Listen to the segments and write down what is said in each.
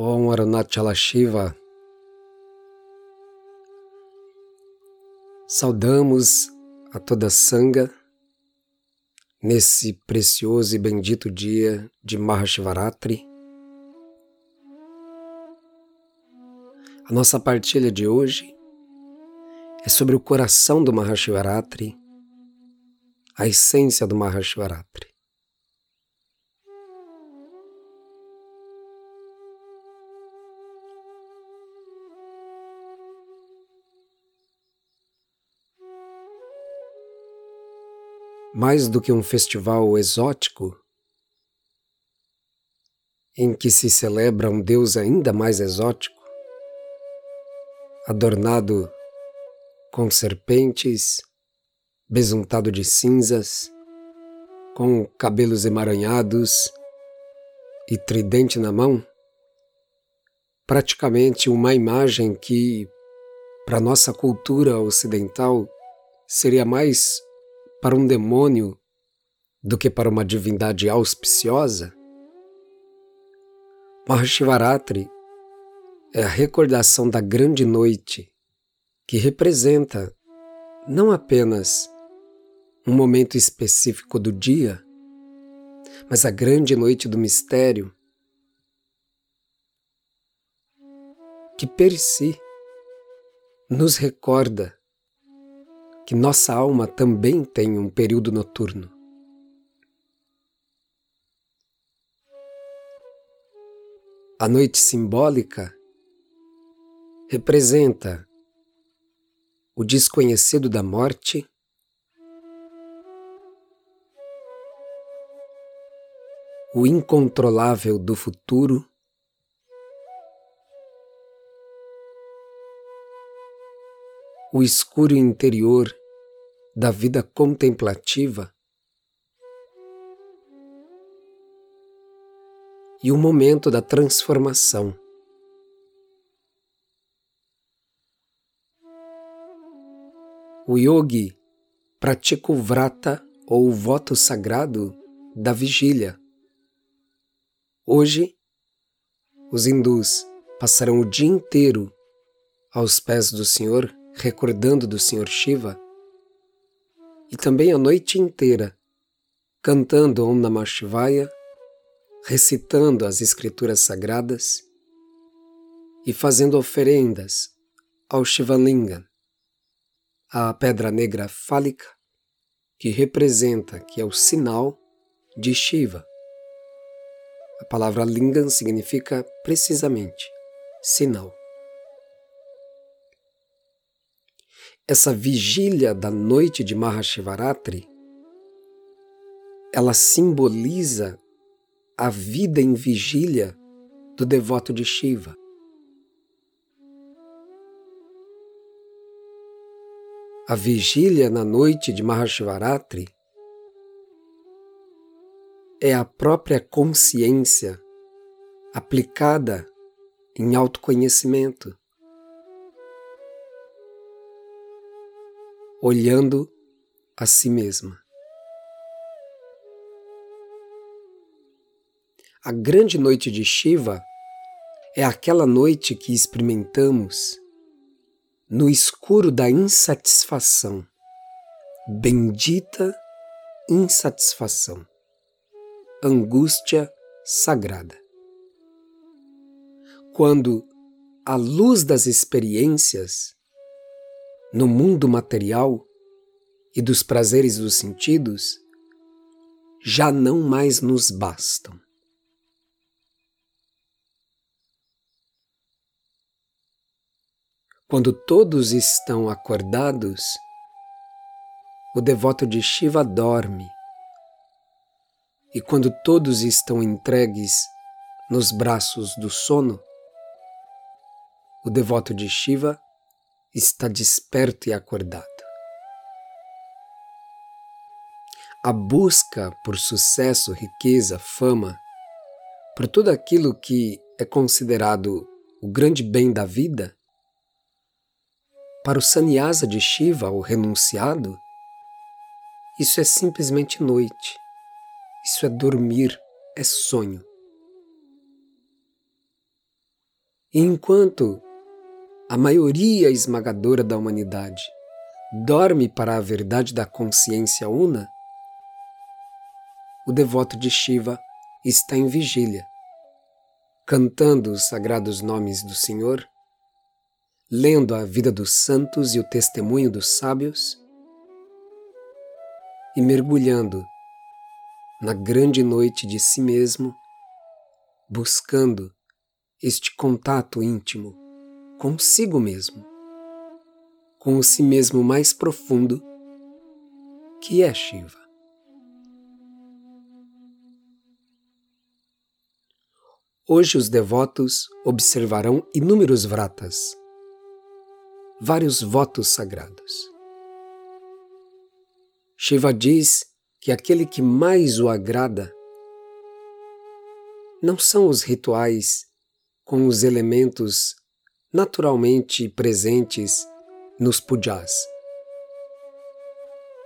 Om Arunachala Shiva. Saudamos a toda Sangha nesse precioso e bendito dia de Mahashivaratri. A nossa partilha de hoje é sobre o coração do Mahashivaratri, a essência do Mahashivaratri. Mais do que um festival exótico em que se celebra um Deus ainda mais exótico, adornado com serpentes, besuntado de cinzas, com cabelos emaranhados e tridente na mão, praticamente uma imagem que, para nossa cultura ocidental, seria mais para um demônio do que para uma divindade auspiciosa? Mahashivaratri é a recordação da grande noite que representa não apenas um momento específico do dia, mas a grande noite do mistério que per si nos recorda que nossa alma também tem um período noturno. A noite simbólica representa o desconhecido da morte, o incontrolável do futuro, o escuro interior da vida contemplativa e o momento da transformação. O yogi pratica o vrata ou o voto sagrado da vigília. Hoje, os hindus passarão o dia inteiro aos pés do Senhor, recordando do Senhor Shiva e também a noite inteira, cantando Om Namah Shivaya, recitando as escrituras sagradas e fazendo oferendas ao Shivalinga, a pedra negra fálica que representa, que é o sinal de Shiva. A palavra Lingam significa precisamente sinal. Essa vigília da noite de Mahashivaratri, ela simboliza a vida em vigília do devoto de Shiva. A vigília na noite de Mahashivaratri é a própria consciência aplicada em autoconhecimento. Olhando a si mesma. A grande noite de Shiva é aquela noite que experimentamos no escuro da insatisfação, bendita insatisfação, angústia sagrada. Quando a luz das experiências no mundo material e dos prazeres dos sentidos já não mais nos bastam. Quando todos estão acordados, o devoto de Shiva dorme. E quando todos estão entregues nos braços do sono, o devoto de Shiva está desperto e acordado. A busca por sucesso, riqueza, fama, por tudo aquilo que é considerado o grande bem da vida, para o sannyasa de Shiva, o renunciado, isso é simplesmente noite, isso é dormir, é sonho. E enquanto a maioria esmagadora da humanidade dorme para a verdade da consciência una, o devoto de Shiva está em vigília, cantando os sagrados nomes do Senhor, lendo a vida dos santos e o testemunho dos sábios e mergulhando na grande noite de si mesmo, buscando este contato íntimo consigo mesmo, com o si mesmo mais profundo, que é Shiva. Hoje os devotos observarão inúmeros vratas, vários votos sagrados. Shiva diz que aquele que mais o agrada não são os rituais com os elementos naturalmente presentes nos pujas,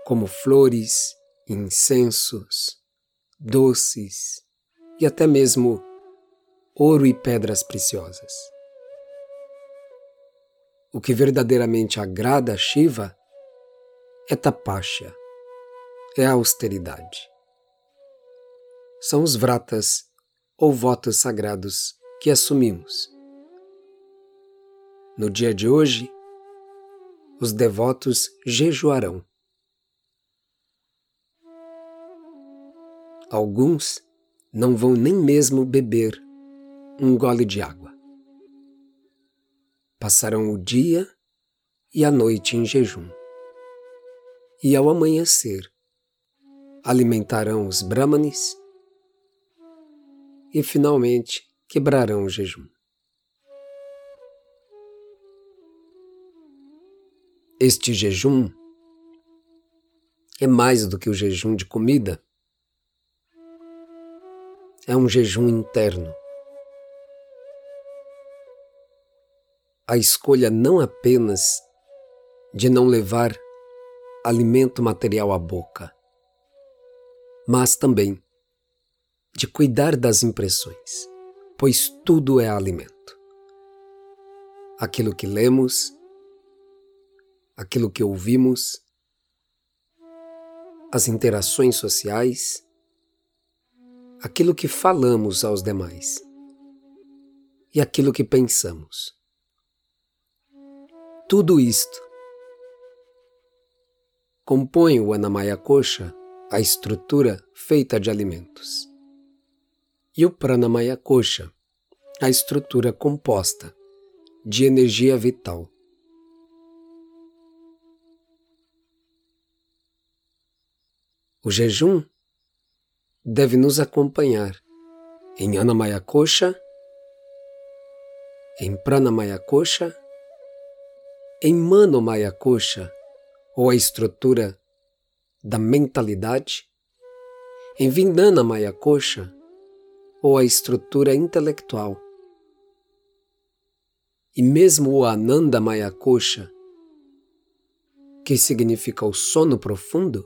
como flores, incensos, doces e até mesmo ouro e pedras preciosas. O que verdadeiramente agrada a Shiva é tapasya, é a austeridade. São os vratas ou votos sagrados que assumimos. No dia de hoje, os devotos jejuarão. Alguns não vão nem mesmo beber um gole de água. Passarão o dia e a noite em jejum. E ao amanhecer, alimentarão os brahmanes e finalmente quebrarão o jejum. Este jejum é mais do que o jejum de comida. É um jejum interno a escolha não apenas de não levar alimento material à boca, mas também de cuidar das impressões, pois tudo é alimento. Aquilo que lemos, aquilo que ouvimos, as interações sociais, aquilo que falamos aos demais e aquilo que pensamos tudo isto compõe o Anamaya Kosha, a estrutura feita de alimentos, e o Pranamaya Kosha, a estrutura composta de energia vital. O jejum deve nos acompanhar em Anamaya Kosha, em Pranamaya Kosha em Mano Maya Kosha, ou a estrutura da mentalidade, em Vindana Maya Kosha, ou a estrutura intelectual. E mesmo o Ananda Maya Kosha, que significa o sono profundo,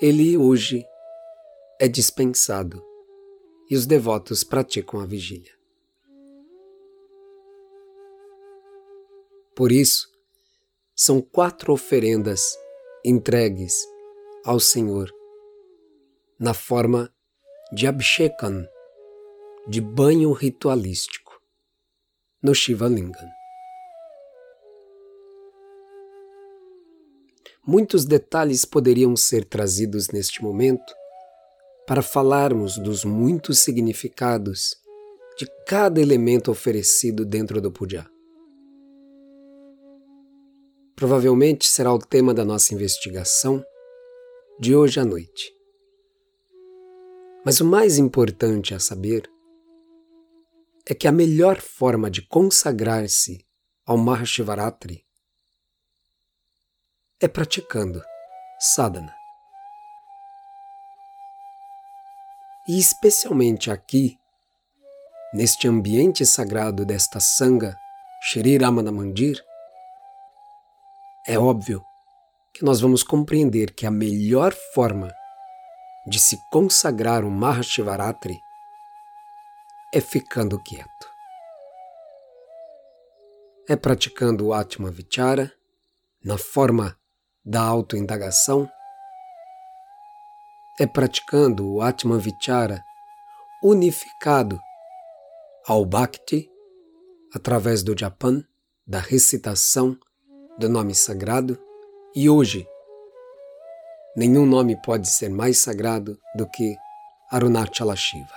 ele hoje é dispensado e os devotos praticam a vigília. Por isso, são quatro oferendas entregues ao Senhor na forma de Abhishekam, de banho ritualístico, no Shiva Lingam. Muitos detalhes poderiam ser trazidos neste momento para falarmos dos muitos significados de cada elemento oferecido dentro do puja provavelmente será o tema da nossa investigação de hoje à noite. Mas o mais importante a saber é que a melhor forma de consagrar-se ao Mahashivaratri é praticando sadhana. E especialmente aqui, neste ambiente sagrado desta Sangha Shri Ramana Mandir, é óbvio que nós vamos compreender que a melhor forma de se consagrar o Mahashivaratri é ficando quieto, É praticando o Atma Vichara na forma da autoindagação? É praticando o Atma Vichara unificado ao Bhakti através do Japan, da recitação do nome sagrado? E hoje, nenhum nome pode ser mais sagrado do que Arunachala Shiva.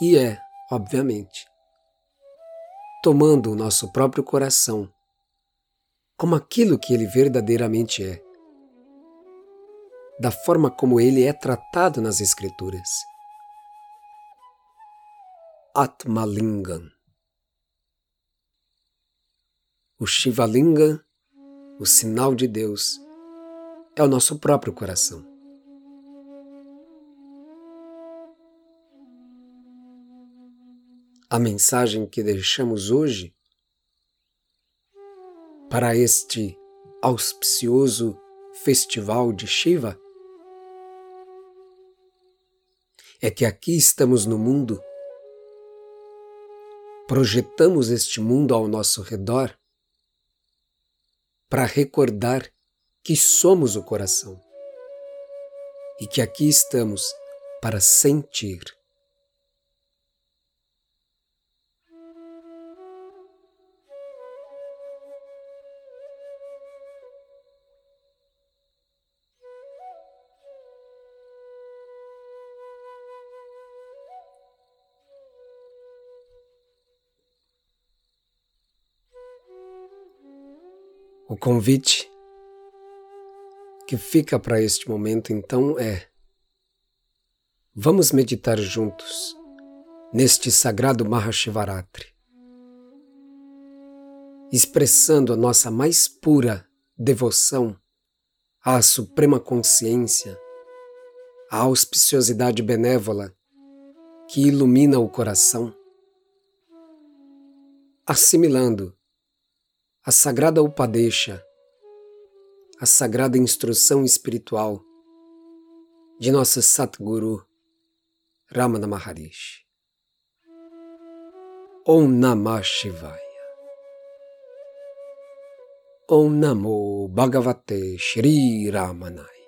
E é, obviamente, tomando o nosso próprio coração como aquilo que ele verdadeiramente é, da forma como ele é tratado nas Escrituras. Atmalingam. O Shivalingam, o sinal de Deus, é o nosso próprio coração. A mensagem que deixamos hoje para este auspicioso festival de Shiva é que aqui estamos no mundo, projetamos este mundo ao nosso redor para recordar que somos o coração e que aqui estamos para sentir. O convite que fica para este momento então é: vamos meditar juntos neste sagrado Mahashivaratri, expressando a nossa mais pura devoção à suprema consciência, à auspiciosidade benévola que ilumina o coração, assimilando a sagrada Upadesha, a sagrada instrução espiritual de nossa Satguru Ramana Maharishi. Om Namah Shivaya. Om Namo Bhagavate Shri Ramanaya.